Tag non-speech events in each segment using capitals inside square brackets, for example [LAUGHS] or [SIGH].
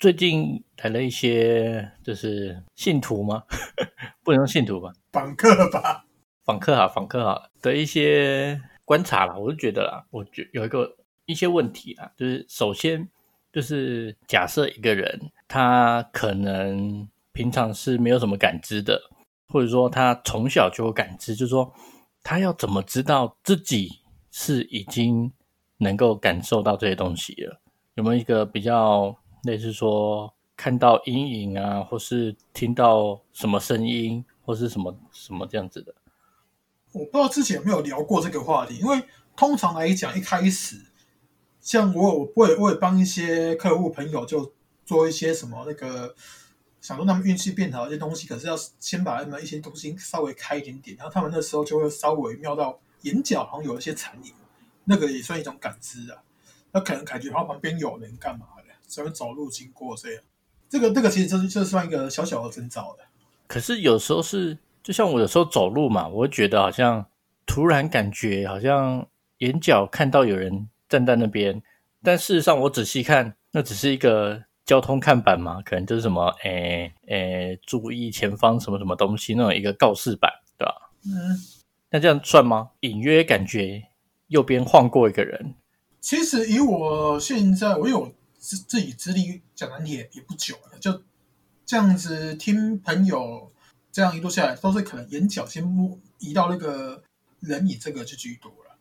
最近来了一些，就是信徒吗？[LAUGHS] 不能用信徒吧，访客吧，访客哈，访客哈的一些观察啦，我就觉得啦，我觉有一个一些问题啦，就是首先就是假设一个人他可能平常是没有什么感知的，或者说他从小就有感知，就是说他要怎么知道自己是已经能够感受到这些东西了？有没有一个比较类似说看到阴影啊，或是听到什么声音，或是什么什么这样子的？我不知道之前有没有聊过这个话题，因为通常来讲，一开始像我有我也我也帮一些客户朋友就做一些什么那个，想说他们运气变好一些东西，可是要先把他们一些东西稍微开一点点，然后他们那时候就会稍微瞄到眼角好像有一些残影，那个也算一种感知啊。那可能感觉他旁边有人干嘛的，只会走路经过这样，这个这个其实就是就算一个小小的征兆的。可是有时候是，就像我有时候走路嘛，我会觉得好像突然感觉好像眼角看到有人站在那边，但事实上我仔细看，那只是一个交通看板嘛，可能就是什么，诶诶，注意前方什么什么东西那种一个告示板，对吧？嗯，那这样算吗？隐约感觉右边晃过一个人。其实以我现在，我有自自己资历讲难听也也不久了，就这样子听朋友这样一路下来，都是可能眼角先摸移到那个人影这个就居多了。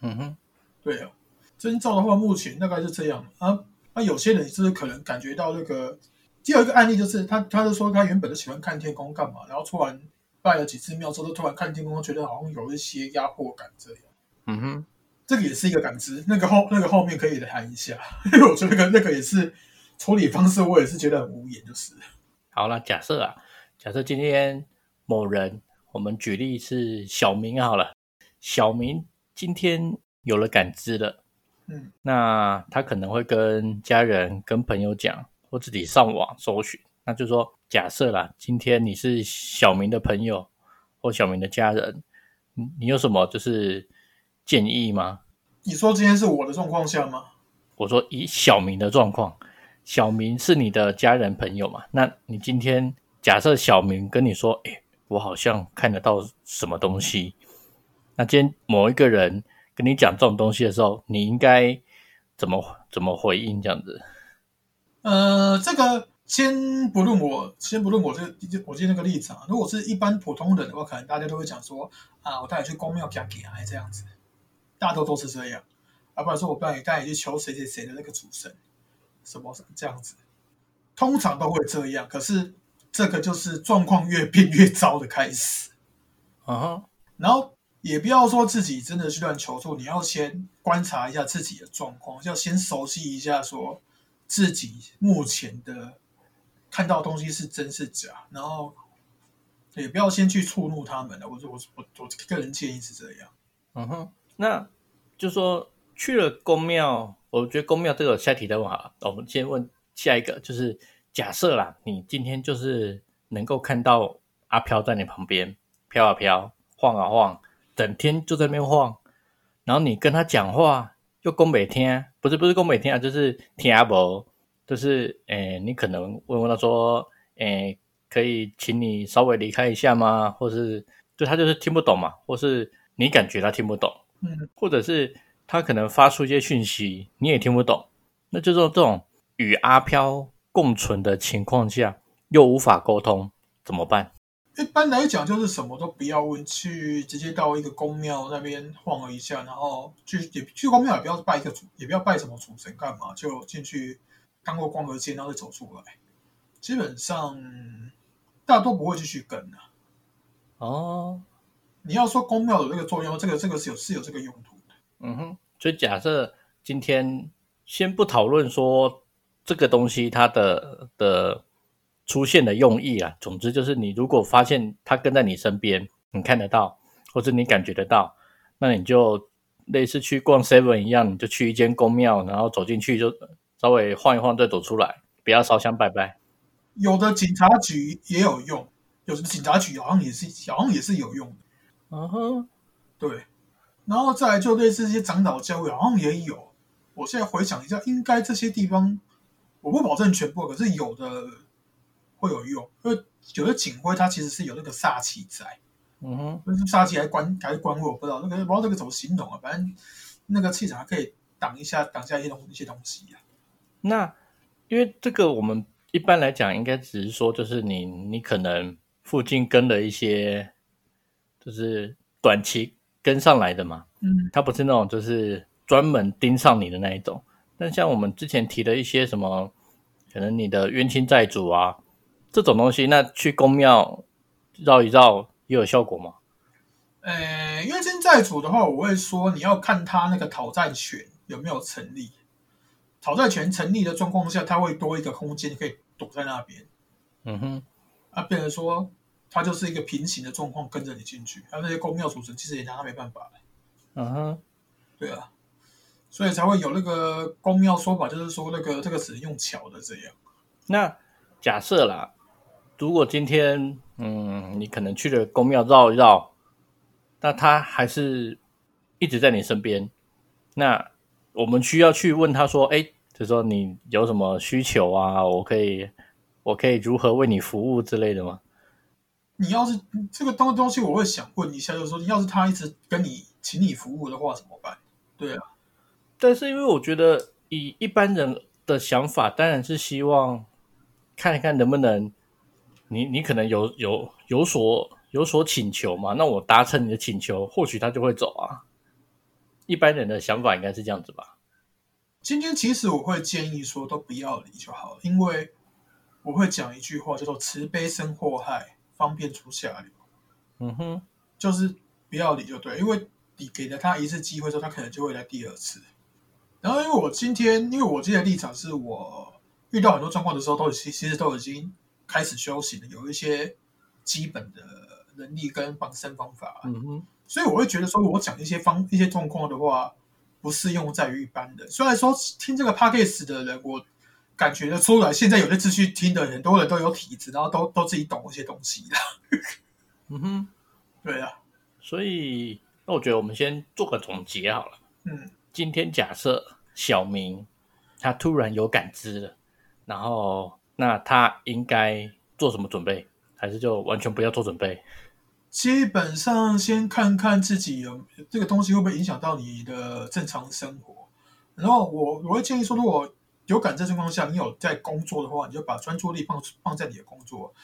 嗯哼，对啊，征兆的话，目前大概是这样啊。那有些人就是可能感觉到那个，第二个案例就是他，他就说他原本就喜欢看天空干嘛，然后突然拜了几次庙之后，突然看天空，觉得好像有一些压迫感这样。嗯哼。这个也是一个感知，那个后那个后面可以谈一下，[LAUGHS] 因为我觉得那个那个也是处理方式，我也是觉得很无言，就是。好了，假设啊，假设今天某人，我们举例是小明好了，小明今天有了感知了，嗯，那他可能会跟家人、跟朋友讲，或自己上网搜寻，那就说假设啦，今天你是小明的朋友或小明的家人，你你有什么就是？建议吗？你说今天是我的状况下吗？我说以小明的状况，小明是你的家人朋友嘛？那你今天假设小明跟你说：“哎，我好像看得到什么东西。”那今天某一个人跟你讲这种东西的时候，你应该怎么怎么回应？这样子？呃，这个先不论我，先不论我这个我今天那个例子啊。如果是一般普通人的话，可能大家都会讲说：“啊，我带你去公庙讲给还这样子。”大多都是这样，啊，不然说我不然你带你去求谁谁谁的那个主神，什么什么这样子，通常都会这样。可是这个就是状况越变越糟的开始，啊，然后也不要说自己真的去乱求助，你要先观察一下自己的状况，要先熟悉一下说自己目前的看到东西是真是假，然后也不要先去触怒他们了。我我我我个人建议是这样，嗯哼，那。就说去了宫庙，我觉得宫庙这个下题的话，我们先问下一个，就是假设啦，你今天就是能够看到阿飘在你旁边飘啊飘，晃啊晃，整天就在那边晃，然后你跟他讲话又宫北听，不是不是宫北听啊，就是听阿伯，就是诶，你可能问问他说，诶，可以请你稍微离开一下吗？或是就他就是听不懂嘛，或是你感觉他听不懂。嗯，或者是他可能发出一些讯息，你也听不懂，那就是这种与阿飘共存的情况下，又无法沟通，怎么办？一般来讲，就是什么都不要问，去直接到一个宫庙那边晃了一下，然后去也去宫庙，也不要拜一个主，也不要拜什么主神，干嘛就进去当过光和街，然后再走出来。基本上大多不会继续跟的。哦。你要说公庙有这个作用，这个这个是有是有这个用途的。嗯哼，所以假设今天先不讨论说这个东西它的的出现的用意啊。总之就是，你如果发现它跟在你身边，你看得到，或者你感觉得到，那你就类似去逛 Seven 一样，你就去一间公庙，然后走进去就稍微晃一晃再走出来，不要烧香拜拜。有的警察局也有用，有的警察局好像也是好像也是有用的，嗯哼，对。然后再来就类似这些长老教会好像也有。我现在回想一下，应该这些地方我不保证全部，可是有的会有用，因为有的警徽它其实是有那个煞气在，嗯哼，那是煞气还关还是官位我不知道，那个不知道这个怎么形容啊，反正那个气场还可以挡一下挡下一些东一些东西啊。那因为这个我们一般来讲，应该只是说，就是你你可能附近跟了一些，就是短期跟上来的嘛，嗯，它不是那种就是专门盯上你的那一种。但像我们之前提的一些什么，可能你的冤亲债主啊这种东西，那去公庙绕一绕也有效果吗？呃，冤亲债主的话，我会说你要看他那个讨债权有没有成立。讨债权成立的状况下，他会多一个空间可以躲在那边，嗯哼，啊，变成说他就是一个平行的状况跟着你进去，还有，那些公庙主神其实也拿他没办法的，嗯哼，对啊，所以才会有那个公庙说法，就是说那个这个只能用巧的这样。那假设啦，如果今天嗯，你可能去了公庙绕一绕，那他还是一直在你身边，那我们需要去问他说，哎，就说你有什么需求啊？我可以，我可以如何为你服务之类的吗？你要是这个东东西，我会想问一下，就是说，要是他一直跟你请你服务的话，怎么办？对啊，但是因为我觉得以一般人的想法，当然是希望看一看能不能，你你可能有有有所有所请求嘛，那我达成你的请求，或许他就会走啊。一般人的想法应该是这样子吧？今天其实我会建议说，都不要理就好了，因为我会讲一句话，叫做“慈悲生祸害，方便出下流嗯哼，”，就是不要理就对，因为你给了他一次机会之后，他可能就会来第二次。然后，因为我今天，因为我今天的立场是我遇到很多状况的时候，都其其实都已经开始修行了，有一些基本的能力跟防身方法。嗯哼，所以我会觉得说，我讲一些方一些状况的话，不适用在于一般的。虽然说听这个 podcast 的人，我感觉得出来，现在有些秩序听的很多人都有体质，然后都都自己懂一些东西的。[LAUGHS] 嗯哼，对啊，所以那我觉得我们先做个总结好了。嗯，今天假设小明他突然有感知了，然后那他应该做什么准备？还是就完全不要做准备？基本上先看看自己有这个东西会不会影响到你的正常生活。然后我我会建议说，如果有感知情况下，你有在工作的话，你就把专注力放放在你的工作。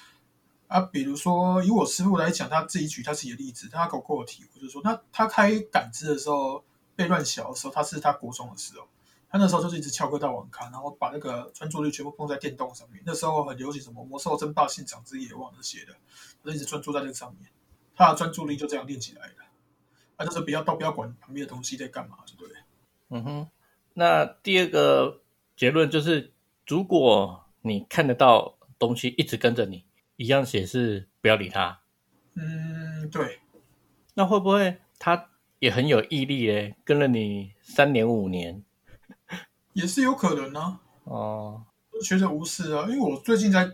啊，比如说以我师傅来讲，他自己举他自己的例子，他给我跟我提，我就说那他开感知的时候被乱小的时候，他是他国中的时候，他那时候就是一直翘课到网咖，然后把那个专注力全部放在电动上面。那时候很流行什么魔兽争霸、信长之野望那些的，他就一直专注在这个上面。他的专注力就这样练起来的，啊，就是不要都不要管旁边的东西在干嘛，对不对。嗯哼，那第二个结论就是，如果你看得到东西一直跟着你，一样也是不要理他。嗯，对，那会不会他也很有毅力嘞？跟了你三年五年也是有可能啊，哦，学者无视啊。因为我最近在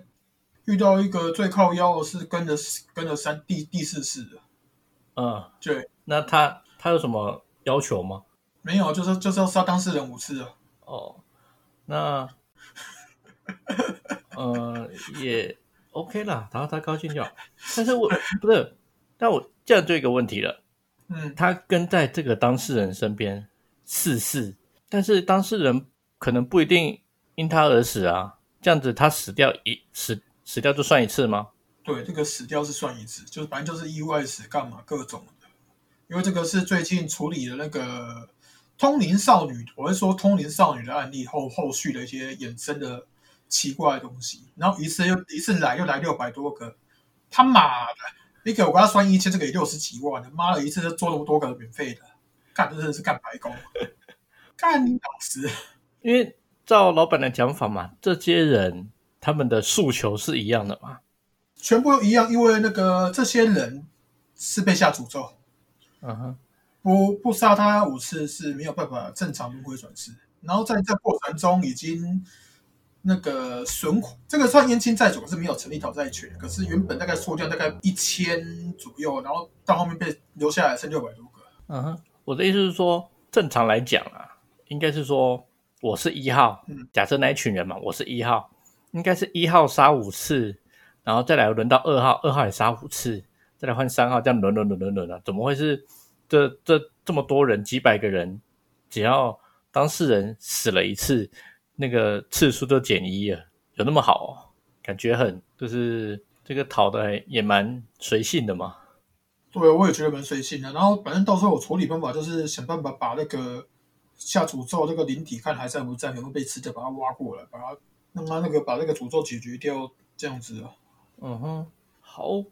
遇到一个最靠腰的是跟了跟了三第第四次的，嗯，对，那他他有什么要求吗？没有，就是就是要杀当事人五次啊。哦，那呃也 OK 啦，然后他高兴就好。但是我不是，但我这样就有一个问题了，嗯，他跟在这个当事人身边四世，但是当事人可能不一定因他而死啊，这样子他死掉一死死掉就算一次吗？对，这个死掉是算一次，就是反正就是意外死干嘛各种的。因为这个是最近处理的那个通灵少女，我会说通灵少女的案例后后续的一些衍生的奇怪的东西，然后一次又一次来又来六百多个，他妈的，你给我给他算一千，这个也六十几万的，妈的，一次就做那么多个免费的，干真的是干白工，干你老师，因为照老板的讲法嘛，这些人他们的诉求是一样的嘛？全部都一样，因为那个这些人是被下诅咒，嗯哼，不不杀他五次是没有办法正常轮回转世。然后在这过程中已经那个损这个算冤亲债主是没有成立讨债权，可是原本大概数量大概一千左右，然后到后面被留下来剩六百多个。嗯哼，我的意思是说，正常来讲啊，应该是说我是一号，嗯假设那一群人嘛，我是一号，应该是一号杀五次，然后再来轮到二号，二号也杀五次，再来换三号，这样轮轮轮轮轮啊，怎么会是这这这么多人几百个人，只要当事人死了一次，那个次数就减一了，有那么好、哦？感觉很就是这个讨的也蛮随性的嘛。对，我也觉得蛮随性的。然后反正到时候我处理方法就是想办法把那个下诅咒那个灵体看还在不在，有没有被吃掉，把它挖过来，把它让它那个把那个诅咒解决掉，这样子啊。嗯哼，好，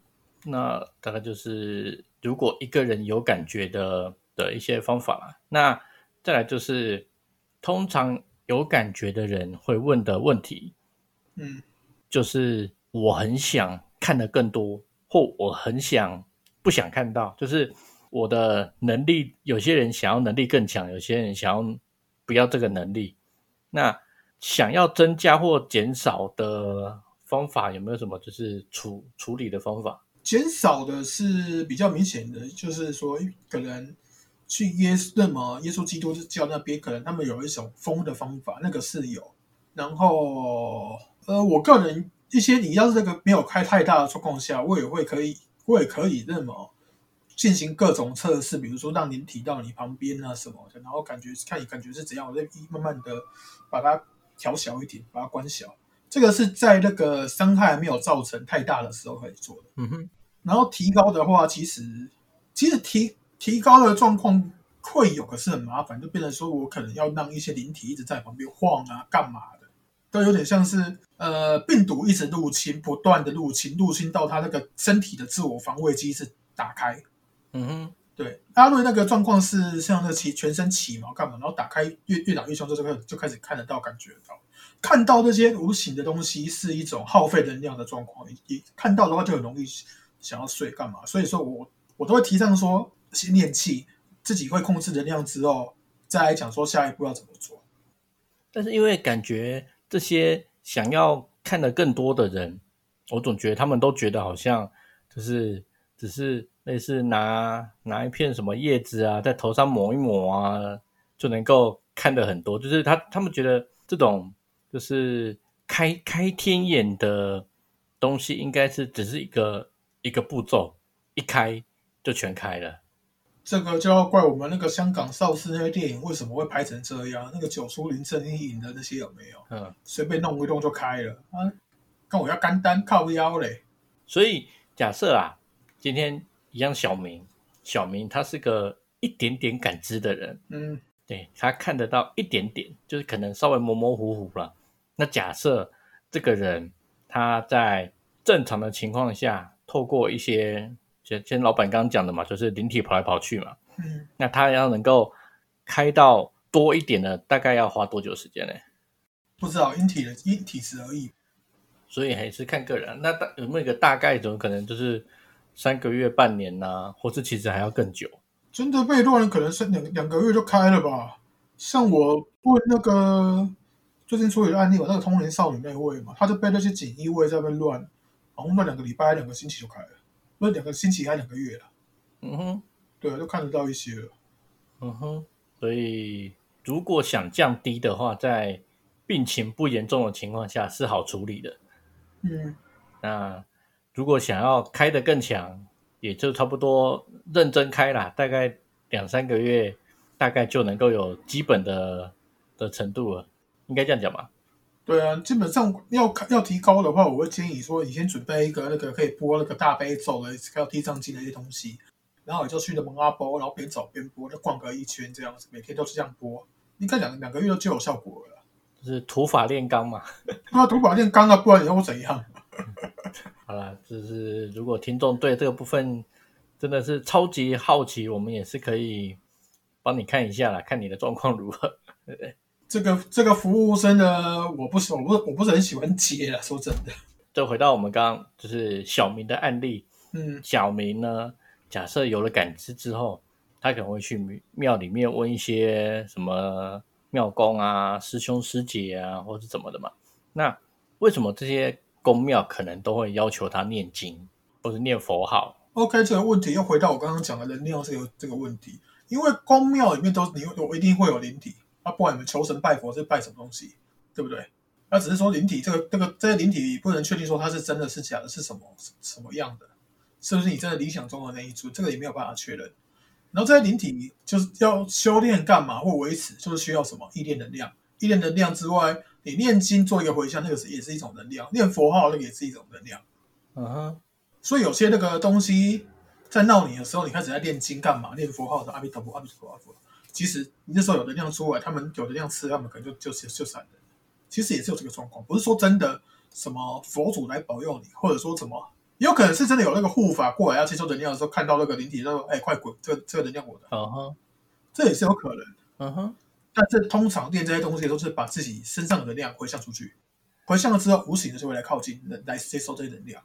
那大概就是如果一个人有感觉的的一些方法啦。那再来就是，通常有感觉的人会问的问题，嗯，就是我很想看得更多，或我很想不想看到，就是我的能力，有些人想要能力更强，有些人想要不要这个能力。那想要增加或减少的方法有没有什么就是处处理的方法？减少的是比较明显的，就是说可能去耶那么耶稣基督教那边，可能他们有一种封的方法，那个是有。然后呃，我个人一些你要是这个没有开太大的状况下，我也会可以，我也可以那么进行各种测试，比如说让您提到你旁边啊什么的，然后感觉看你感觉是怎样，我再慢慢的把它调小一点，把它关小。这个是在那个伤害没有造成太大的时候可以做的。嗯哼，然后提高的话，其实其实提提高的状况会有，可是很麻烦，就变成说我可能要让一些灵体一直在旁边晃啊，干嘛的，都有点像是呃病毒一直入侵，不断的入侵，入侵到他那个身体的自我防卫机制打开。嗯哼，对，阿瑞那个状况是像那起全身起毛干嘛，然后打开越越打越凶，就开始就开始看得到、感觉得到，看到这些无形的东西是一种耗费能量的状况，也看到的话就很容易想要睡干嘛，所以说我我都会提倡说先练气，自己会控制能量之后，再来讲说下一步要怎么做。但是因为感觉这些想要看的更多的人，我总觉得他们都觉得好像就是只是类似拿拿一片什么叶子啊，在头上抹一抹啊，就能够看得很多。就是他他们觉得这种就是开开天眼的东西，应该是只是一个一个步骤，一开就全开了。这个就要怪我们那个香港邵氏那些电影为什么会拍成这样？那个九叔林正英演的那些有没有？嗯，随便弄一弄就开了啊！跟我要干单靠腰嘞。所以假设啊，今天一样小明，小明他是个一点点感知的人，嗯，对他看得到一点点，就是可能稍微模模糊糊了。那假设这个人他在正常的情况下，透过一些，就像老板刚刚讲的嘛，就是灵体跑来跑去嘛，嗯，那他要能够开到多一点的，大概要花多久时间呢？不知道因体的因体质而已。所以还是看个人。那大有没有一个大概？怎么可能就是三个月、半年呐、或是其实还要更久？真的被乱人可能是两两个月就开了吧？像我问那个最近出一个案例，有那个通灵少女那位嘛，她就被那些锦衣卫在那边乱，好像乱两个礼拜、两个星期就开了，不是两个星期还两个月了。嗯哼，对，就看得到一些了。嗯哼。所以如果想降低的话，在病情不严重的情况下是好处理的。嗯，那如果想要开得更强，也就差不多认真开啦，大概两三个月，大概就能够有基本的的程度了，应该这样讲吧？对啊，基本上要开要提高的话，我会建议说，你先准备一个那个可以播那个大悲咒的，还有地藏经的一些东西，然后你就去那蒙阿波，然后边走边播，就逛个一圈这样子，每天都是这样播，应该两两个月就有效果了。就是土法炼钢嘛。那土法炼钢啊，不然以后怎样？[LAUGHS] 好了，就是如果听众对这个部分真的是超级好奇，我们也是可以帮你看一下啦，看你的状况如何。对不对？这个这个服务生呢，我不是我不我不是很喜欢接了，说真的。就回到我们刚刚就是小明的案例，嗯小明呢，假设有了感知之后，他可能会去庙里面问一些什么庙公啊、师兄师姐啊，或是怎么的嘛。那为什么这些公庙可能都会要求他念经或者念佛号？，OK，这个问题又回到我刚刚讲的能量这个这个问题，因为公庙里面都你我一定会有灵体，啊，不管你们求神拜佛是拜什么东西，对不对？那只是说灵体这个这个这些灵体不能确定说它是真的是假的，是什么什么样的，是不是你真的理想中的那一尊，这个也没有办法确认。然后这些灵体就是要修炼干嘛或维持，就是需要什么意念能量。意念能量之外，你念经做一个回向，那个是也是一种能量；念佛号那个也是一种能量。嗯哼，所以有些那个东西在闹你的时候，你开始在念经干嘛？念佛号的阿弥陀佛，阿弥陀佛，阿弥陀佛。其实你那时候有能量出来，他们有能量吃，他们可能就就就就闪人。其实也是有这个状况，不是说真的什么佛祖来保佑你，或者说什么，也有可能是真的有那个护法过来要接收能量的时候，看到那个灵体，他说：“哎，快滚！这个这个能量我的。嗯哼，”这也是有可能。嗯哼，但是通常练这些东西都是把自己身上的能量回向出去，回向了之后，无形的就会来靠近，来接收这些能量。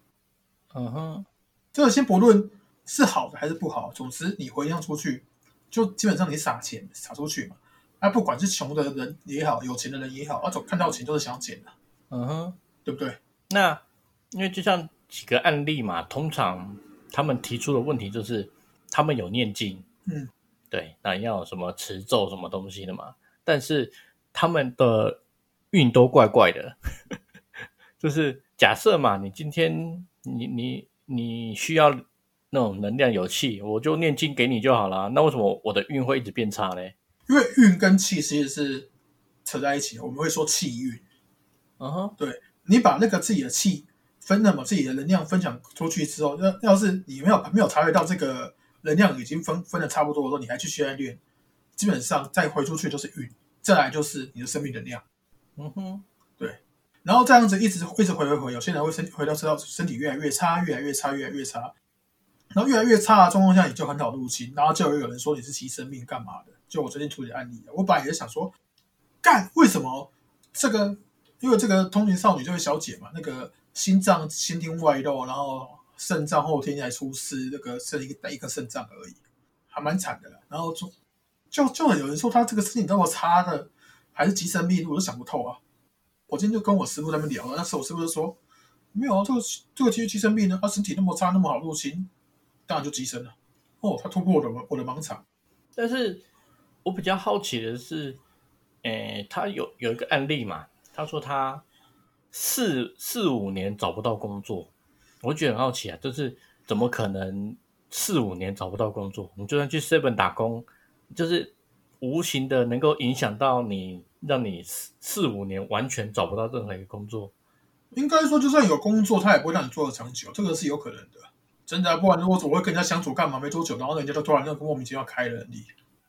嗯哼，这个先不论是好的还是不好，总之你回向出去，就基本上你撒钱撒出去嘛。那、不管是穷的人也好，有钱的人也好，啊，总看到钱都是想捡的，嗯哼。对不对？那因为就像几个案例嘛，通常他们提出的问题就是他们有念经，嗯，对，那要有什么持咒什么东西的嘛，但是他们的运都怪怪的，[LAUGHS] 就是假设嘛，你今天你你你需要那种能量有气，我就念经给你就好了，那为什么我的运会一直变差呢？因为运跟气其实是扯在一起的，我们会说气运。嗯哼，对你把那个自己的气分那么，自己的能量分享出去之后，要要是你没有没有察觉到这个能量已经分分的差不多的时候，你还去续练，基本上再回出去就是运，再来就是你的生命能量。嗯哼，对然后这样子一直一直回回回，有些人会身回到知道身体越来越差，越来越差，越来越差，然后越来越差的状况下，你就很好入侵，然后就有人说你是牺生命干嘛的？就我最近处理案例，我本来也是想说，干为什么这个？因为这个通灵少女这位小姐嘛，那个心脏先天外露，然后肾脏后天才出事，那个剩一个一个肾脏而已，还蛮惨的啦。然后就就就很有人说她这个身体那么差的，还是急生命，我都想不透啊。我今天就跟我师傅他们聊了，那时候我师傅就说，没有啊，这个这个其实寄生病呢，他身体那么差，那么好入侵，当然就寄生了。哦，他突破我的我的盲场。但是我比较好奇的是，诶，他有有一个案例嘛，他说他四四五年找不到工作，我觉得很好奇啊，就是怎么可能四五年找不到工作？你就算去 seven 打工，就是无形的能够影响到你，让你四四五年完全找不到任何一个工作。应该说，就算有工作，他也不会让你做的长久，这个是有可能的。真的啊、不然如果我会跟人家相处干嘛？没多久，然后人家就突然那个莫名其妙开了你。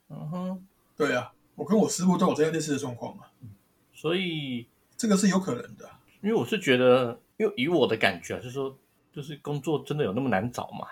嗯哼，对啊，我跟我师傅都有这样类似的状况啊，所以这个是有可能的。因为我是觉得，因为以我的感觉啊，就是说，就是工作真的有那么难找吗？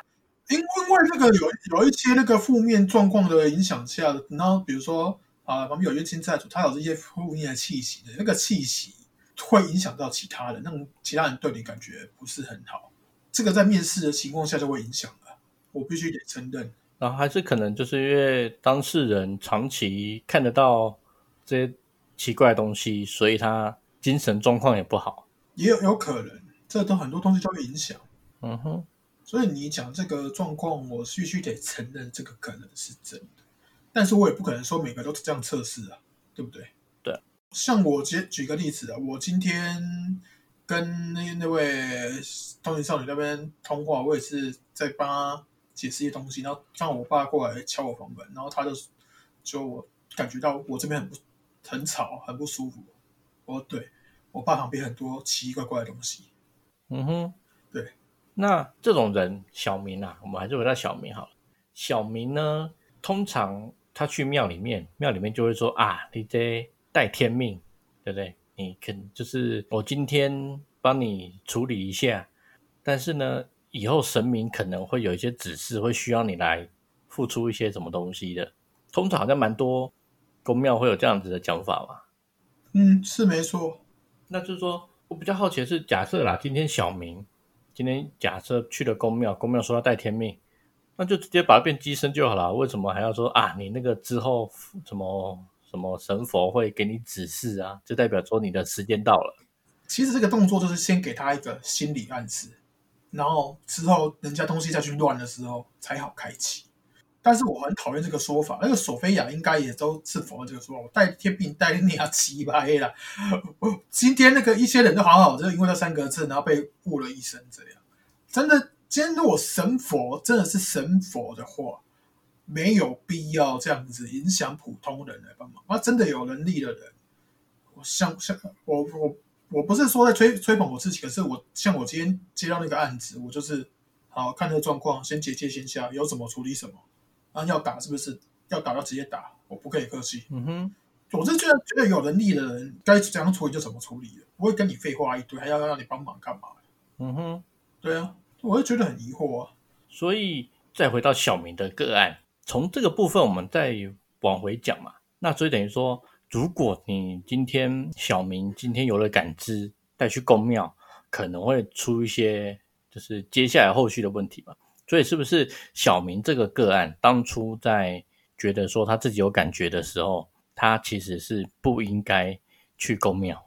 因因为那个有有一些那个负面状况的影响下，然后比如说啊，旁边有冤亲债主，他有这些负面的气息的，那个气息会影响到其他人，让其他人对你感觉不是很好。这个在面试的情况下就会影响了，我必须得承认。然后还是可能就是因为当事人长期看得到这些奇怪的东西，所以他精神状况也不好。也有有可能，这都很多东西都会影响。嗯哼，所以你讲这个状况，我必须得承认这个可能是真的，但是我也不可能说每个都这样测试啊，对不对？对。像我举举个例子啊，我今天跟那那位通灵少女那边通话，我也是在帮她解释一些东西，然后让我爸过来敲我房门，然后他就就我感觉到我这边很不很吵，很不舒服。我说对，我爸旁边很多奇奇怪怪的东西。嗯哼，对。那这种人，小明啊，我们还是回到小明好了。小明呢，通常他去庙里面，庙里面就会说啊，你这带天命，对不对？你肯就是我今天帮你处理一下，但是呢，以后神明可能会有一些指示，会需要你来付出一些什么东西的。通常好像蛮多公庙会有这样子的讲法嘛。嗯，是没错。那就是说我比较好奇的是，假设啦，今天小明今天假设去了公庙，公庙说要带天命，那就直接把它变机身就好了。为什么还要说啊？你那个之后什么什么神佛会给你指示啊？就代表说你的时间到了。其实这个动作就是先给他一个心理暗示，然后之后人家东西再去乱的时候才好开启。但是我很讨厌这个说法，那个索菲亚应该也都是否认这个说法。我带天命带你啊七八黑了，[LAUGHS] 今天那个一些人都好好，就是因为那三个字，然后被误了一生这样。真的，今天如果神佛真的是神佛的话，没有必要这样子影响普通人来帮忙。那真的有能力的人，我像像我我我不是说在吹吹捧我自己，可是我像我今天接到那个案子，我就是好看这个状况，先结界先下，有什么处理什么。啊，要打是不是？要打要直接打，我不可以客气。嗯哼，我是觉得觉得有能力的人该怎样处理就怎么处理的，不会跟你废话一堆，还要让你帮忙干嘛？嗯哼，对啊，我会觉得很疑惑啊。所以再回到小明的个案，从这个部分我们再往回讲嘛。那所以等于说，如果你今天小明今天有了感知，带去公庙，可能会出一些就是接下来后续的问题嘛。所以是不是小明这个个案，当初在觉得说他自己有感觉的时候，他其实是不应该去公庙？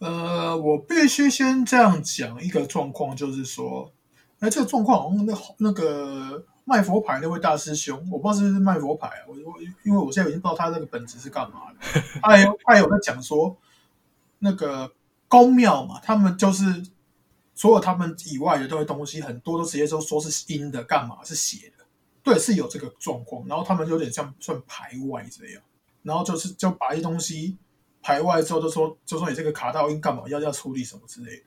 呃，我必须先这样讲一个状况，就是说，那，这个状况，那那个卖佛牌那位大师兄，我不知道是不是卖佛牌，我我因为我现在已经不知道他那个本质是干嘛的。他有他有在讲说，那个公庙嘛，他们就是。所有他们以外的这些东西，很多都直接都说是阴的，干嘛是邪的？对，是有这个状况。然后他们有点像算排外这样，然后就是就把一些东西排外之后，就说就说你这个卡到阴干嘛要要处理什么之类的。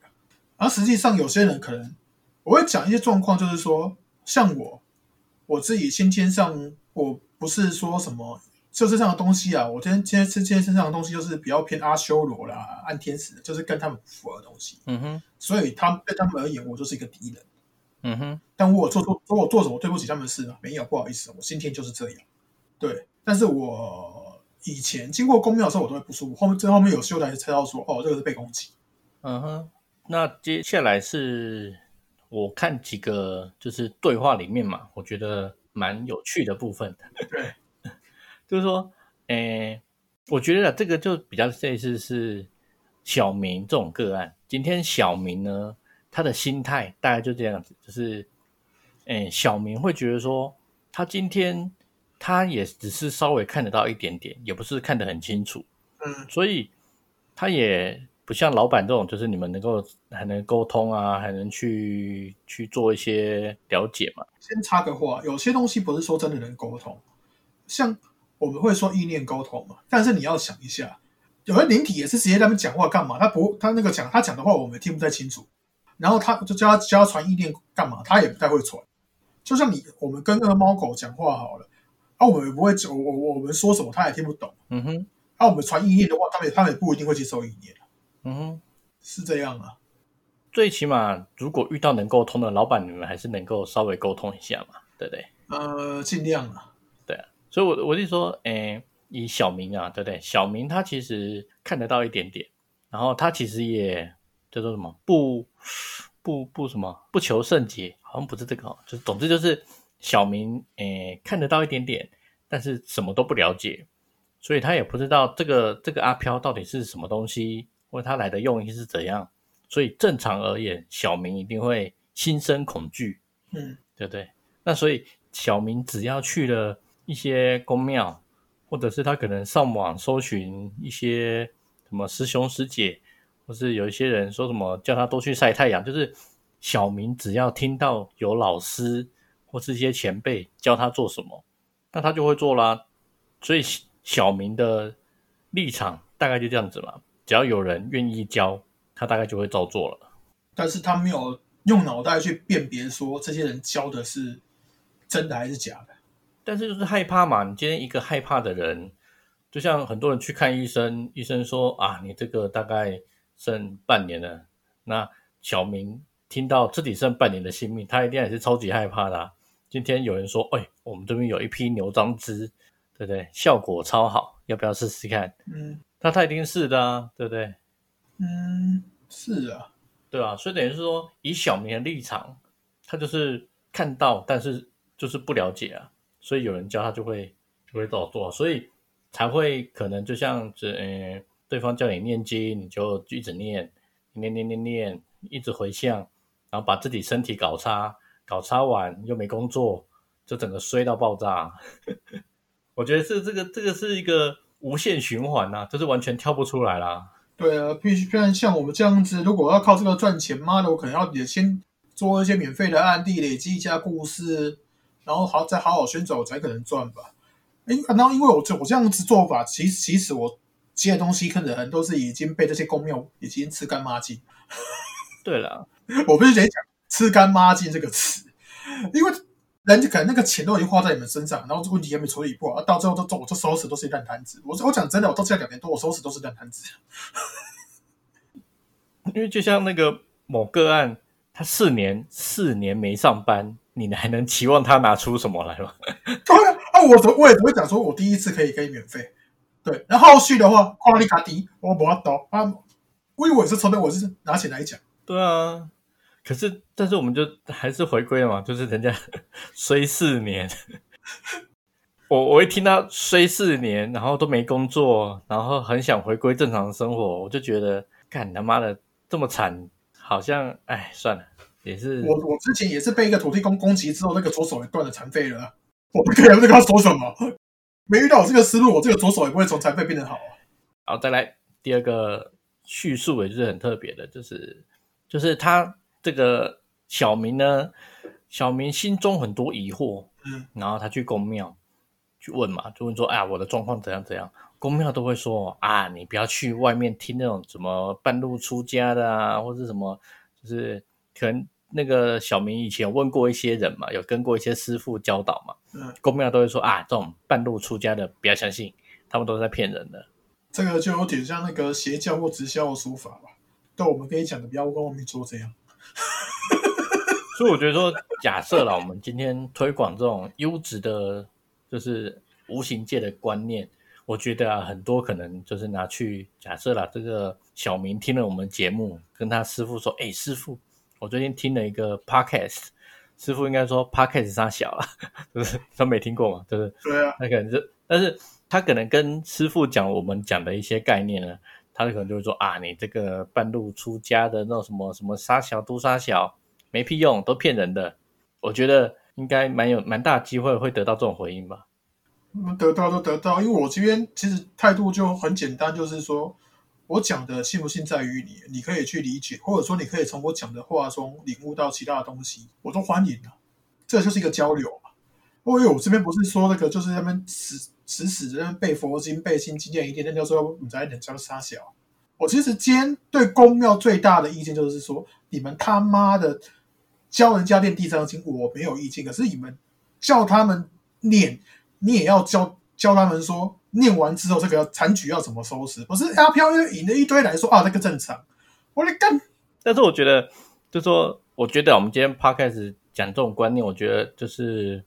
而实际上有些人可能我会讲一些状况，就是说像我我自己先天上我不是说什么。就这样的东西啊，我今天今天吃今天身上的东西，就是比较偏阿修罗啦、暗天使，就是跟他们不符合的东西。嗯哼，所以他对他们而言，我就是一个敌人。嗯哼，但我做错，我做什么对不起他们的事吗？没有，不好意思，我今天就是这样。对，但是我以前经过公庙的时候，我都会不舒服。后面这后面有修的才猜到说，哦，这个是被攻击。嗯哼，那接下来是我看几个就是对话里面嘛，我觉得蛮有趣的部分。对。[LAUGHS] 就是说，诶，我觉得这个就比较类似是小明这种个案。今天小明呢，他的心态大概就这样子，就是，诶，小明会觉得说，他今天他也只是稍微看得到一点点，也不是看得很清楚，嗯，所以他也不像老板这种，就是你们能够还能沟通啊，还能去去做一些了解嘛。先插个话，有些东西不是说真的能沟通，像。我们会说意念沟通嘛，但是你要想一下，有些灵体也是直接他们讲话干嘛？他不，他那个讲他讲的话我们听不太清楚，然后他就叫他叫他传意念干嘛？他也不太会传。就像你我们跟那个猫狗讲话好了，啊，我们也不会我我我们说什么他也听不懂。嗯哼，啊，我们传意念的话，他们他们也不一定会接受意念。嗯哼，是这样啊。最起码如果遇到能沟通的老板，你们还是能够稍微沟通一下嘛，对不对？呃，尽量啊。对啊所以，我我就说，诶，以小明啊，对不对？小明他其实看得到一点点，然后他其实也叫做什么，不不不什么，不求甚解，好像不是这个哦，就总之就是小明，诶，看得到一点点，但是什么都不了解，所以他也不知道这个这个阿飘到底是什么东西，或者他来的用意是怎样。所以正常而言，小明一定会心生恐惧，嗯，对不对？那所以小明只要去了。一些宫庙，或者是他可能上网搜寻一些什么师兄师姐，或是有一些人说什么叫他多去晒太阳，就是小明只要听到有老师或是一些前辈教他做什么，那他就会做啦。所以小明的立场大概就这样子嘛，只要有人愿意教他，大概就会照做了。但是他没有用脑袋去辨别说这些人教的是真的还是假的。但是就是害怕嘛，你今天一个害怕的人，就像很多人去看医生，医生说啊，你这个大概剩半年了。那小明听到自己剩半年的性命，他一定也是超级害怕的。今天有人说，哎，我们这边有一批牛樟汁，对不对？效果超好，要不要试试看？嗯，那他一定是的啊，对不对？嗯，是啊，对啊，所以等于是说，以小明的立场，他就是看到，但是就是不了解啊，所以有人教他就会就会照做，所以才会可能就像这呃，对方叫你念经，你就一直念，念念念念，一直回向，然后把自己身体搞差，搞差完又没工作，就整个衰到爆炸。[LAUGHS] 我觉得是这个这个是一个无限循环呐、就是完全跳不出来啦。对啊，必须不然像我们这样子，如果要靠这个赚钱，妈的，我可能要也先做一些免费的案例，累积一下故事，然后好再好好宣传，我才可能赚吧。哎，然后因为我这我这样子做法，其实其实我接的东西可能都是已经被这些公庙已经吃干抹净。[LAUGHS] 对了，我必须得讲“吃干抹净”这个词，因为人家可能那个钱都已经花在你们身上，然后这问题还没处理过，到最后都都我这收拾都是一烂摊子。我我讲真的，我到现在两年多，我收拾都是烂摊子。因为就像那个某个案，他四年四年没上班，你还能期望他拿出什么来吗？对啊，啊，我怎我也不会讲说我第一次可以可以免费，对，然后后续的话，夸利卡迪我不要刀啊，我以为我是抽的，我是拿钱来讲。对啊，可是但是我们就还是回归了嘛，就是人家 [LAUGHS] 衰四年，[LAUGHS] 我我一听到衰四年，然后都没工作，然后很想回归正常生活，我就觉得，干他妈的这么惨，好像哎算了，也是我我之前也是被一个土地公攻击之后，那个左手也断了残废了啊，我不可能跟他说什么。没遇到我这个思路，我这个左手也不会从残废变得好啊。好，再来第二个叙述，也就是很特别的，就是就是他这个小明呢，小明心中很多疑惑，嗯，然后他去公庙去问嘛，就问说，哎呀，我的状况怎样怎样，公庙都会说啊，你不要去外面听那种什么半路出家的啊，或者什么，就是可能那个小明以前问过一些人嘛，有跟过一些师傅教导嘛，嗯，公庙都会说啊，这种半路出家的不要相信，他们都是在骗人的。这个就有点像那个邪教或直销的说法吧。但，我们可以讲的不要跟外面说这样。所以我觉得说，假设了我们今天推广这种优质的，就是无形界的观念，我觉得啊，很多可能就是拿去假设了。这个小明听了我们节目，跟他师傅说：“哎，师傅，我最近听了一个 podcast，师傅应该说 podcast 他小了，[LAUGHS] 就是他没听过嘛，就是对啊，那可能就，但是他可能跟师傅讲我们讲的一些概念呢，他可能就会说啊，你这个半路出家的那种什么什么杀小都杀小，没屁用，都骗人的。我觉得应该蛮有蛮大机会会得到这种回应吧。得到都得到，因为我这边其实态度就很简单，就是说我讲的信不信在于你，你可以去理解，或者说你可以从我讲的话中领悟到其他的东西，我都欢迎的。这就是一个交流嘛。因为我这边不是说那个，就是他们死死死的背佛经、背心经典一天天就说你在忍叫杀小。我其实今天对公庙最大的意见就是说，你们他妈的教人家念地藏经，我没有意见，可是你们叫他们念，你也要教教他们说，念完之后这个残局要怎么收拾，不是阿飘又引了一堆来说啊，这个正常，我来干，但是我觉得，就说我觉得我们今天 podcast 讲这种观念，我觉得就是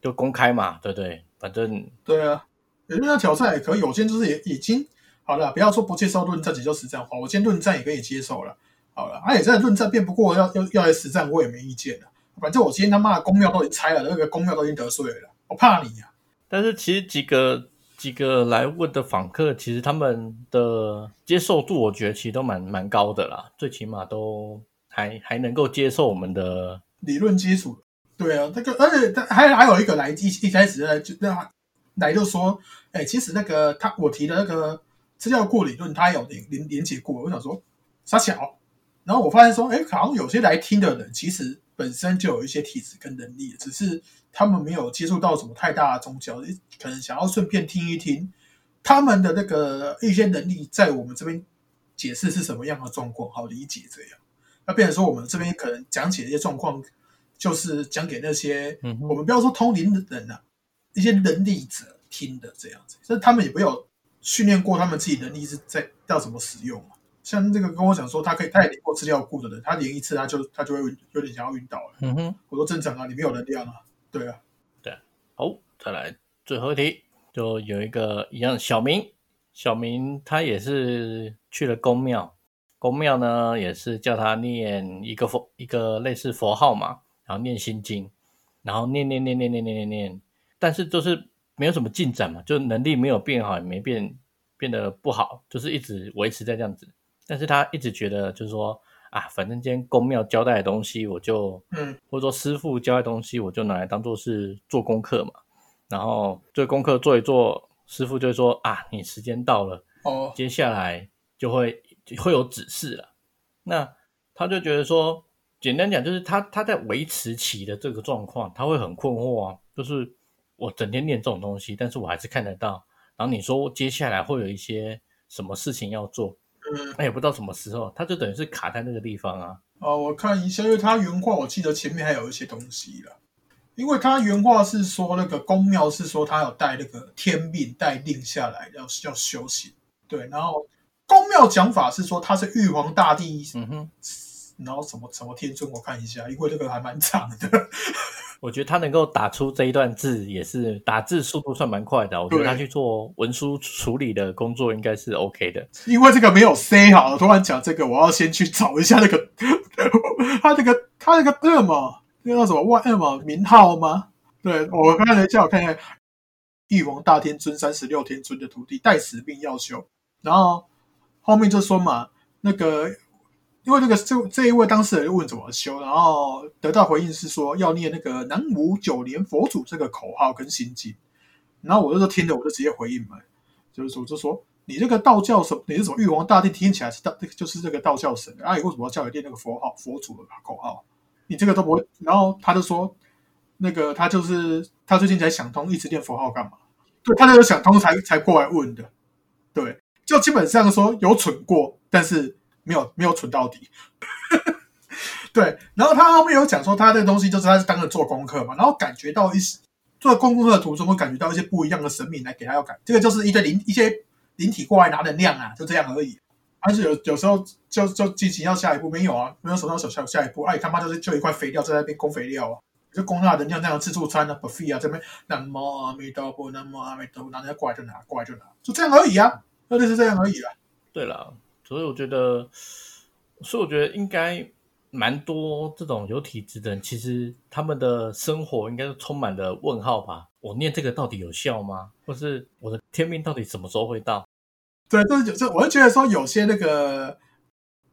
就公开嘛，对不对？反正对啊，有人要挑战也可以，我今天就是也已经好了，不要说不接受论战，只就实战化，我今天论战也可以接受了。好了，而且真的论战辩不过，要要要来实战，我也没意见了。反正我今天他妈的公庙都已经拆了，那个公庙都已经得罪了，我怕你呀、但是其实几个几个来问的访客，其实他们的接受度，我觉得其实都蛮蛮高的啦，最起码都还还能够接受我们的。理论基础。对啊，那个而且他还还有一个来一一开始来就那来就说，哎、其实那个他我提的那个资料库理论，他有连连连接过，我想说傻小，然后我发现说，哎、好像有些来听的人其实本身就有一些体质跟能力，只是他们没有接触到什么太大的宗教，可能想要顺便听一听他们的那个一些能力，在我们这边解释是什么样的状况，好理解这样。那变成说我们这边可能讲解一些状况，就是讲给那些、嗯我们不要说通灵的人啊，一些能力者听的这样子，所以他们也没有训练过他们自己能力是在要怎么使用嘛。像这个跟我讲说，他可以，他也连过资料库的人，他连一次他就他就会有点想要晕倒了。嗯哼，我说正常啊，你没有能量啊，对啊，好，再来最后一题，就有一个一样，小明小明他也是去了公庙，公庙呢也是叫他念一个佛一个类似佛号嘛，然后念心经，然后念念念念念念念念，但是就是没有什么进展嘛，就能力没有变好，也没变变得不好，就是一直维持在这样子。但是他一直觉得就是说啊，反正今天公庙交代的东西，我就嗯或者说师傅交代东西，我就拿来当做是做功课嘛。然后这功课做一做，师傅就会说啊，你时间到了，哦，接下来就会会有指示了。那他就觉得说，简单讲就是他他在维持期的这个状况，他会很困惑啊。就是我整天念这种东西，但是我还是看得到。然后你说接下来会有一些什么事情要做，嗯，那也不知道什么时候，他就等于是卡在那个地方啊。哦，我看一下，因为他原话我记得前面还有一些东西了，因为他原话是说那个公庙是说他有带那个天命带令下来要要修行，对，然后公庙讲法是说他是玉皇大帝，嗯哼，然后什么什么天尊，我看一下，因为这个还蛮长的，我觉得他能够打出这一段字，也是打字速度算蛮快的。我觉得他去做文书处理的工作应该是 OK 的。因为这个没有 say 好，突然讲这个，我要先去找一下那个他那个他那个那个嘛，那个叫什么万那么名号吗？对我刚才叫我看一下，玉皇大天尊三十六天尊的徒弟带使命要修，然后后面就说嘛，那个因为那个这这一位当事人问怎么修，然后得到回应是说要念那个南无九莲佛祖这个口号跟心经，然后我就说听了我就直接回应嘛，就是说就说你这个道教神，你是什么玉皇大帝听起来是道，就是这个道教神，啊，你为什么要叫你念那个佛号佛祖的口号？你这个都不会，然后他就说那个他就是他最近才想通，一直念佛号干嘛？对，他就是想通才才过来问的，对，就基本上说有蠢过，但是没有没有蠢到底。[LAUGHS] 对，然后他后面有讲说，他这个东西就是他是当着做功课嘛，然后感觉到一些做功课的途中会感觉到一些不一样的神明来给他要感，这个就是一堆灵一些灵体过来拿能量啊，就这样而已。但是有有时候就就进行到下一步没有啊，没有手到手下下一步，哎他妈就是就一块肥料在那边供肥料啊，就供那能量那样自助餐啊，buffet 啊这边南无阿弥陀佛，南无阿弥陀佛，拿人家过来就拿，过来就拿，就这样而已啊，那就是这样而已啊。对了，所以我觉得，所以我觉得应该蛮多这种有体质的人，其实他们的生活应该是充满了问号吧。我念这个到底有效吗？或是我的天命到底什么时候会到？对，就是有这，我就觉得说有些那个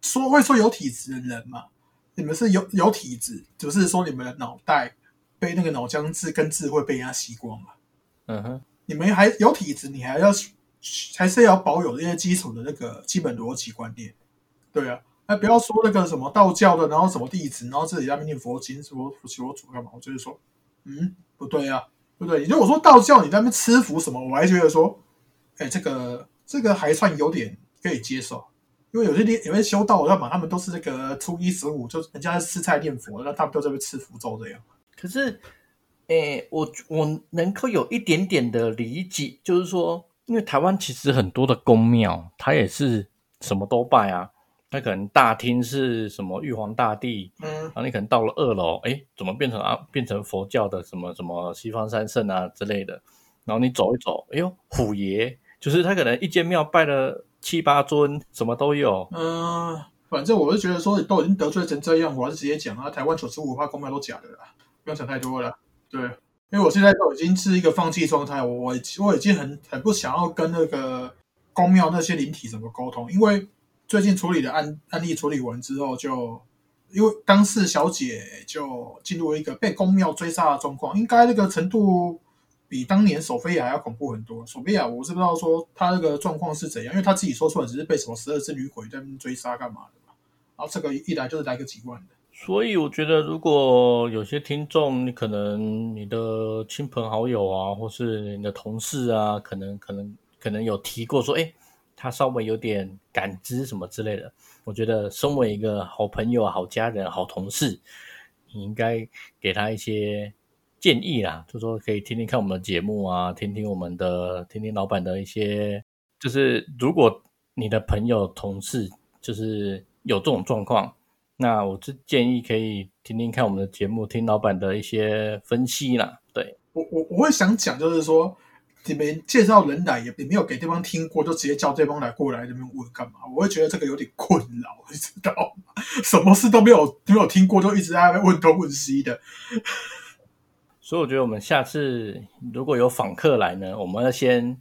说会说有体质的人嘛，你们是有有体质，就是说你们的脑袋被那个脑浆智跟智慧被人家吸光了。嗯哼，你们还有体质，你还要还是要保有这些基础的那个基本逻辑观念。对啊，那不要说那个什么道教的，然后什么弟子，然后自己在那边念佛经，什么佛祖干嘛？我就是说，嗯，不对啊，对不对？你如果说道教你在那边吃福什么，我还觉得说，哎，这个这个还算有点可以接受。因为有些地有些修道的嘛，他们都是那个初一十五，就人家是吃菜念佛，那他们都在那边吃符咒这样。可是，诶，我我能够有一点点的理解，就是说，因为台湾其实很多的宫庙，它也是什么都拜啊。那可能大厅是什么玉皇大帝，嗯然后你可能到了二楼，哎，怎么变成啊变成佛教的什么什么西方三圣啊之类的？然后你走一走，哎呦，虎爷，就是他可能一间庙拜了七八尊，什么都有。嗯，反正我是觉得说，你都已经得罪成这样，我还是直接讲啊，台湾九十五趴公庙都假的啦，不用想太多了。对，因为我现在都已经是一个放弃状态，我我已经很很不想要跟那个公庙那些灵体怎么沟通，因为最近处理的案案例处理完之后就。因为当事小姐就进入一个被公庙追杀的状况，应该那个程度比当年索菲亚要恐怖很多。索菲亚我是不知道说她那个状况是怎样，因为她自己说出来只是被什么十二只女鬼在追杀干嘛的嘛。然后这个一来就是来个几万的，所以我觉得，如果有些听众，你可能你的亲朋好友啊，或是你的同事啊，可能可能可能有提过说，哎，他稍微有点感知什么之类的。我觉得，身为一个好朋友、好家人、好同事，你应该给他一些建议啦，就说可以听听看我们的节目啊，听听我们的，听听老板的一些，就是如果你的朋友、同事就是有这种状况。那我是建议可以听听看我们的节目，听老板的一些分析啦。对，我我我会想讲，就是说，你们介绍人来也也没有给对方听过，就直接叫对方来过来这边问干嘛？我会觉得这个有点困扰，你知道吗？[LAUGHS] 什么事都没有没有听过，就一直在那边问东问西的。所以我觉得我们下次如果有访客来呢，我们要先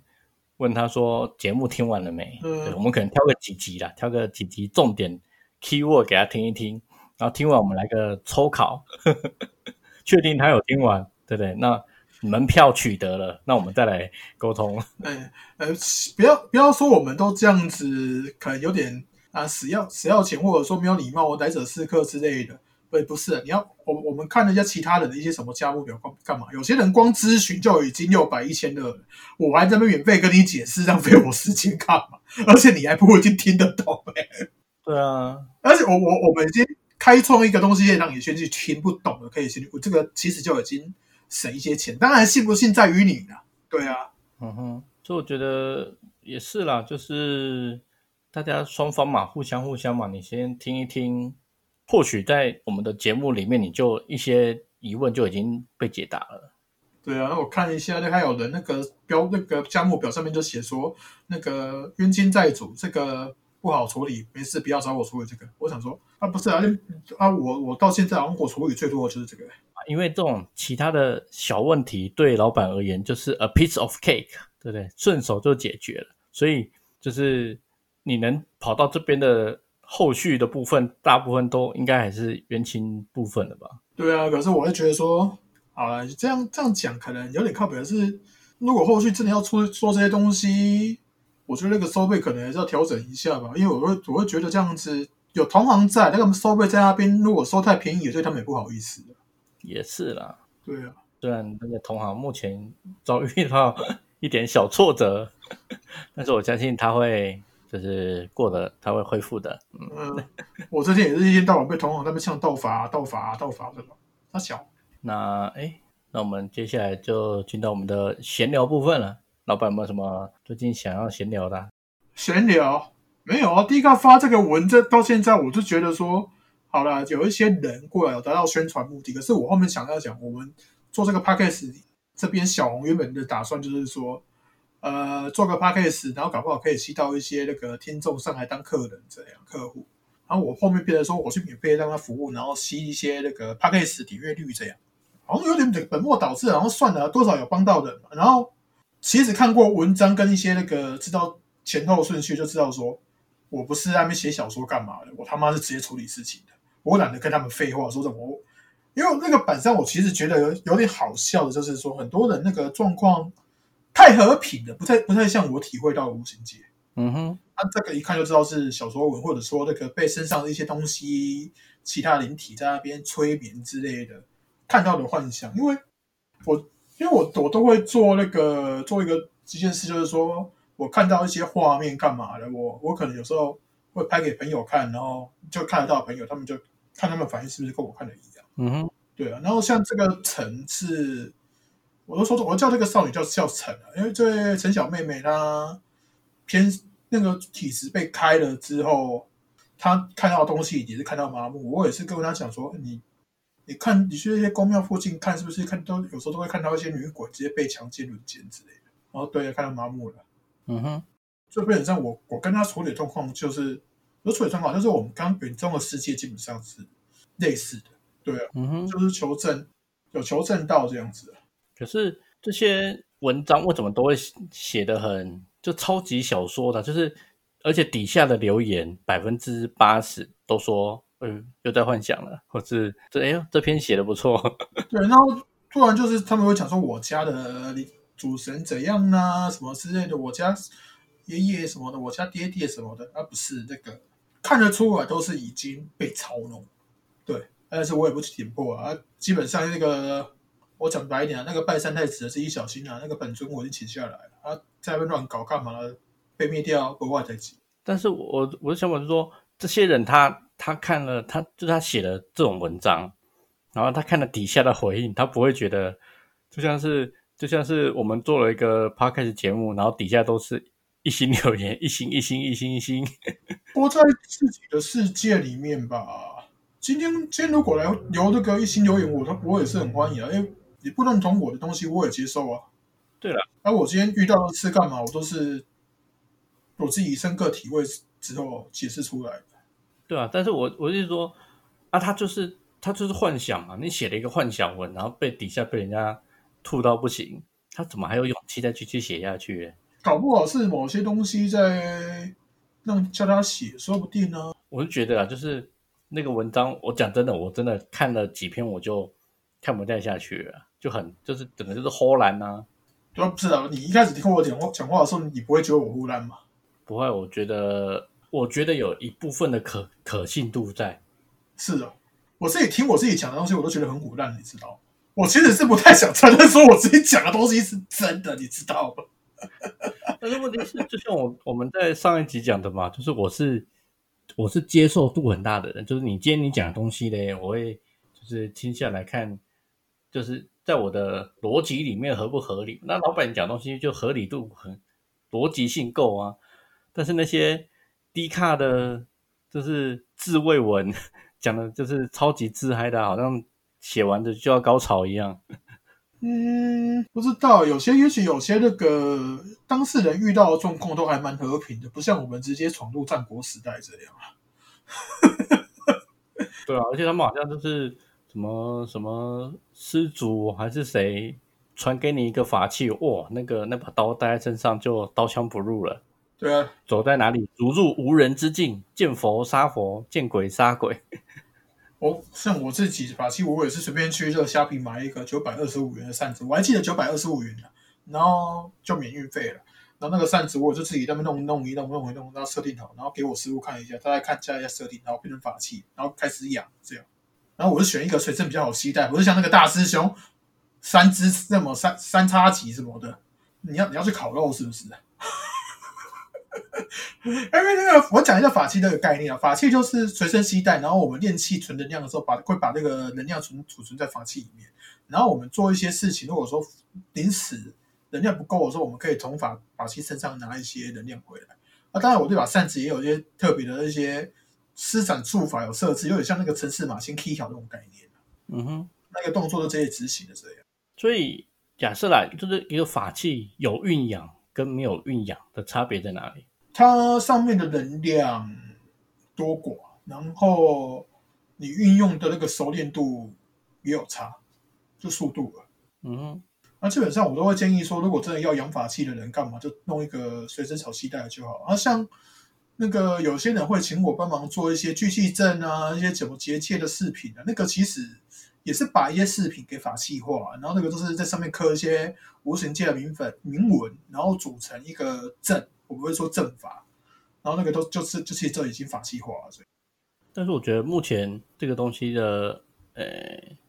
问他说节目听完了没？嗯对，我们可能挑个几集啦，挑个几集重点 keyword 给他听一听，然后听完我们来个抽考，[LAUGHS] 确定他有听完，对不对？那门票取得了，那我们再来沟通。[LAUGHS] 哎呃，不要不要说我们都这样子，可能有点啊死要死要钱，或者说没有礼貌，来者是客之类的。不不是，你要我我们看人家其他人的一些什么价目表干干嘛？有些人光咨询就已经六百一千二了，我还在那边免费跟你解释，浪费我时间干嘛？[LAUGHS] 而且你还不一定听得懂哎、对啊，而且我我我们已经开创一个东西，让你先去听不懂的，可以先去，这个其实就已经省一些钱。当然信不信在于你啦。对啊，嗯哼，所以我觉得也是啦，就是大家双方嘛，互相互相嘛，你先听一听，或许在我们的节目里面，你就一些疑问就已经被解答了。对啊，那我看一下，那还有人那个标那个价目表上面就写说，那个冤亲债主这个不好处理，没事不要找我处理这个。我想说啊，不是啊，那啊我我到现在好像我处理最多的就是这个。因为这种其他的小问题对老板而言就是 a piece of cake，对不对？顺手就解决了，所以就是你能跑到这边的后续的部分，大部分都应该还是冤亲部分了吧？对啊，可是我会觉得说，好了，这样这样讲可能有点靠北的是，如果后续真的要出做这些东西，我觉得那个收费可能还是要调整一下吧，因为我会我会觉得这样子有同行在，那个收费在那边，如果收太便宜，也对他们也不好意思。也是啦，对啊，虽然那个同行目前遭遇到一点小挫折，[LAUGHS] 但是我相信他会就是过的，他会恢复的。嗯，嗯，我最近也是一天到晚被同行那边呛道法、道法、道法的嘛，他小。那哎，那我们接下来就进到我们的闲聊部分了。老板有没有什么最近想要闲聊的啊、闲聊？没有啊，第一个发这个文，这到现在我就觉得说，好了，有一些人过来有达到宣传目的，可是我后面想要讲，我们做这个 podcast 这边小红原本的打算就是说，呃，做个 podcast，然后搞不好可以吸到一些那个听众上来当客人这样客户，然后我后面变成说我去免费让他服务，然后吸一些那个 podcast 点阅率这样，好像有点本末倒置，然后算了，多少有帮到人，然后其实看过文章跟一些那个知道前后顺序就知道说。我不是在那边写小说干嘛的，我他妈是直接处理事情的，我懒得跟他们废话，说什么。因为那个板上，我其实觉得有有点好笑的，就是说很多人那个状况太和平了，不太不太像我体会到的无形界。嗯哼，他、这个一看就知道是小说文，或者说那个被身上的一些东西、其他灵体在那边催眠之类的看到的幻想。因为我因为我我都会做那个做一个一件事，就是说我看到一些画面干嘛的，我我可能有时候会拍给朋友看，然后就看得到朋友，他们就看他们反应是不是跟我看的一样。嗯哼，对啊，然后像这个陈是，我都说我叫这个少女叫叫陈啊，因为这陈小妹妹她偏那个体质被开了之后，她看到的东西也是看到麻木。我也是跟她讲说，你你看你去那些宫庙附近看，是不是看都有时候都会看到一些女鬼直接被强奸轮奸之类的？然后对，看到麻木了。嗯哼，就基本上我我跟他处理的状况就是，有处理状况就是我们刚远中的世界基本上是类似的，对啊。嗯哼。就是求证，有求证到这样子。可是这些文章为什么都会写写的很就超级小说的？就是而且底下的留言百分之八十都说，嗯，又在幻想了，或是这哎呦这篇写的不错，对，然后突然就是他们会讲说我家的主神怎样啊，什么之类的，我家爷爷什么的，我家爹爹什么的，啊，不是那个看得出来都是已经被操弄，对，但是我也不去点破啊，基本上那个我讲白一点啊，那个拜三太子的是一小心啊，那个本尊我已经请下来了，啊，在那边乱搞干嘛了？被灭掉，国外在急。但是我我的想法是说，这些人他他看了他就他写了这种文章，然后他看了底下的回应，他不会觉得就像是就像是我们做了一个 podcast 节目，然后底下都是一星留言，[LAUGHS] 一星一星一星一星，活在自己的世界里面吧。今天今天如果来留这个一星留言，我我也是很欢迎啊，因为你不认同我的东西，我也接受啊。对了，而我今天遇到的事干嘛，我都是我自己深刻体会之后解释出来的。对啊，但是我我是说啊，他就是他就是幻想嘛，你写了一个幻想文，然后被底下被人家吐到不行，他怎么还有勇气再继续写下去？搞不好是某些东西在让叫他写，说不定呢。我是觉得啊，就是那个文章，我讲真的，我真的看了几篇，我就看不太下去了，就很就是整个就是齁烂呐。对，不是啊，你一开始听我讲话讲话的时候，你不会觉得我胡乱吗？不会，我觉得我觉得有一部分的可可信度在。是的，我自己听我自己讲的东西，我都觉得很胡乱，你知道？我其实是不太想承认说我自己讲的东西是真的，你知道吗？[LAUGHS] 但是问题是，就像我我们在上一集讲的嘛，就是我是我是接受度很大的人，就是你今天你讲的东西呢，我会就是听下来看，就是在我的逻辑里面合不合理？那老板讲东西就合理度很逻辑性够啊，但是那些低卡的，就是自慰文 [LAUGHS] 讲的，就是超级自嗨的，好像写完的就要高潮一样。嗯，不知道，有些也许有些那个当事人遇到的状况都还蛮和平的，不像我们直接闯入战国时代这样啊。[LAUGHS] 对啊，而且他们好像就是什么什么施主还是谁传给你一个法器，哇，那个那把刀带在身上就刀枪不入了。对啊，走在哪里如入无人之境，见佛杀佛，见鬼杀鬼。我像我自己法器，我也是随便去热虾皮买一个九百二十五元的扇子，我还记得九百二十五元的，然后就免运费了。然后那个扇子，我就自己在那弄弄一弄弄一弄，然后设定好，然后给我师傅看一下，大概看加一下设定，然后变成法器，然后开始养这样。然后我就选一个随身比较好携带，不是像那个大师兄三只那么三三叉戟什么的，你要你要去烤肉是不是？[LAUGHS] 因为那个，我讲一下法器这个概念啊，法器就是随身携带，然后我们练气存能量的时候，把会把那个能量存储存在法器里面，然后我们做一些事情，如果说临时能量不够的时候，我们可以从法法器身上拿一些能量回来。啊，当然我这把扇子也有一些特别的一些施展术法有设置，有点像那个城市马先 key 好那种概念嗯哼，那个动作都直接执行的这样。所以假设啦就是一个法器有运养跟没有运养的差别在哪里？它上面的能量多寡，然后你运用的那个熟练度也有差，就速度了。嗯，那基本上我都会建议说，如果真的要养法器的人，干嘛就弄一个随身小携带就好。啊，像那个有些人会请我帮忙做一些聚气阵啊，一些怎么结界的饰品啊，那个其实也是把一些饰品给法器化，然后那个都是在上面刻一些无形界的铭粉铭文，然后组成一个阵。我不会说阵法，然后那个都就是就是这已经法器化了，所以。但是我觉得目前这个东西的呃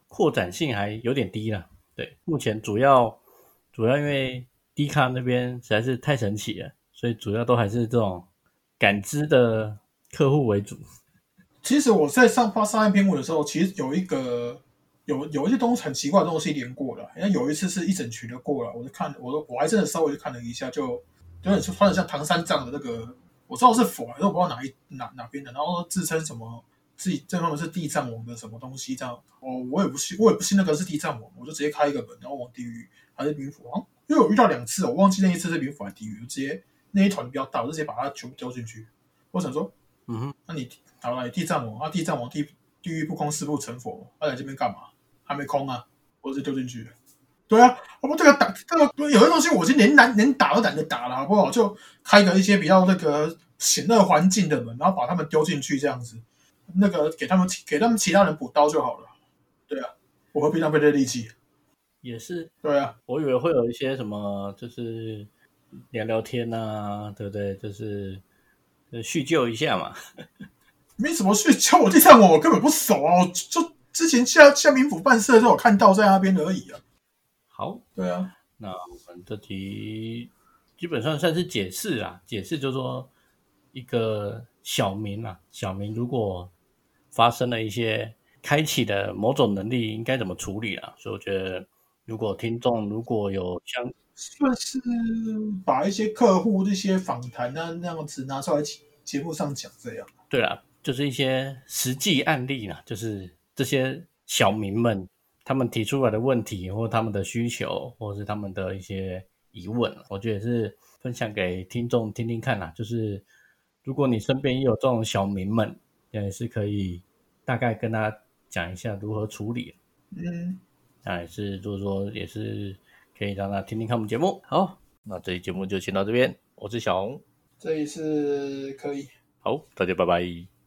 扩展性还有点低了。对，目前主要主要因为低卡那边实在是太神奇了，所以主要都还是这种感知的客户为主。其实我在上发上一篇文的时候，其实有一个有有一些东西很奇怪的东西连过了，因为有一次是一整群的过了，我就看，我我还真的稍微看了一下就。有点穿的像唐三藏的那个，我知道是佛，但我不知道哪一哪哪边的。然后自称什么自己这方面是地藏王的什么东西这样。哦，我也不信，我也不信那个是地藏王，我就直接开一个门，然后往地狱还是冥府啊？因为我遇到两次，我忘记那一次是冥府还是地狱，我直接那一团比较大，我就直接把它全部丢进去。我想说，嗯哼，那你好了，地藏王啊，地藏王地地狱不空，誓不成佛，他来这边干嘛？还没空啊，我直接丢进去。对啊，我们这个打这个有些东西，我已经连难连打都懒得打了，好不好？就开个一些比较那个险恶环境的门，然后把他们丢进去，这样子，那个给他们给他们其他人补刀就好了。对啊，我何必浪费这力气？也是，对啊，我以为会有一些什么，就是聊聊天呐，对不对？就是叙旧一下嘛。[LAUGHS] 没什么叙旧，我地上我根本不熟啊，就之前下下民府办事的时候看到在那边而已啊。好，对啊，那我们这题基本上算是解释啊，解释就是说一个小明啊，小明如果发生了一些开启的某种能力，应该怎么处理啊？所以我觉得，如果听众如果有像算是把一些客户这些访谈啊那样子拿出来节目上讲，这样对啊，就是一些实际案例啊，就是 [LAUGHS] 这些小民们。他们提出来的问题，或他们的需求，或者是他们的一些疑问。我觉得也是分享给听众听听看啦，就是如果你身边也有这种小民们，也是可以大概跟他讲一下如何处理。嗯，那也是就是说也是可以让他听听看我们节目。好，那这期节目就先到这边，我是小红，这一次可以。好，大家拜拜。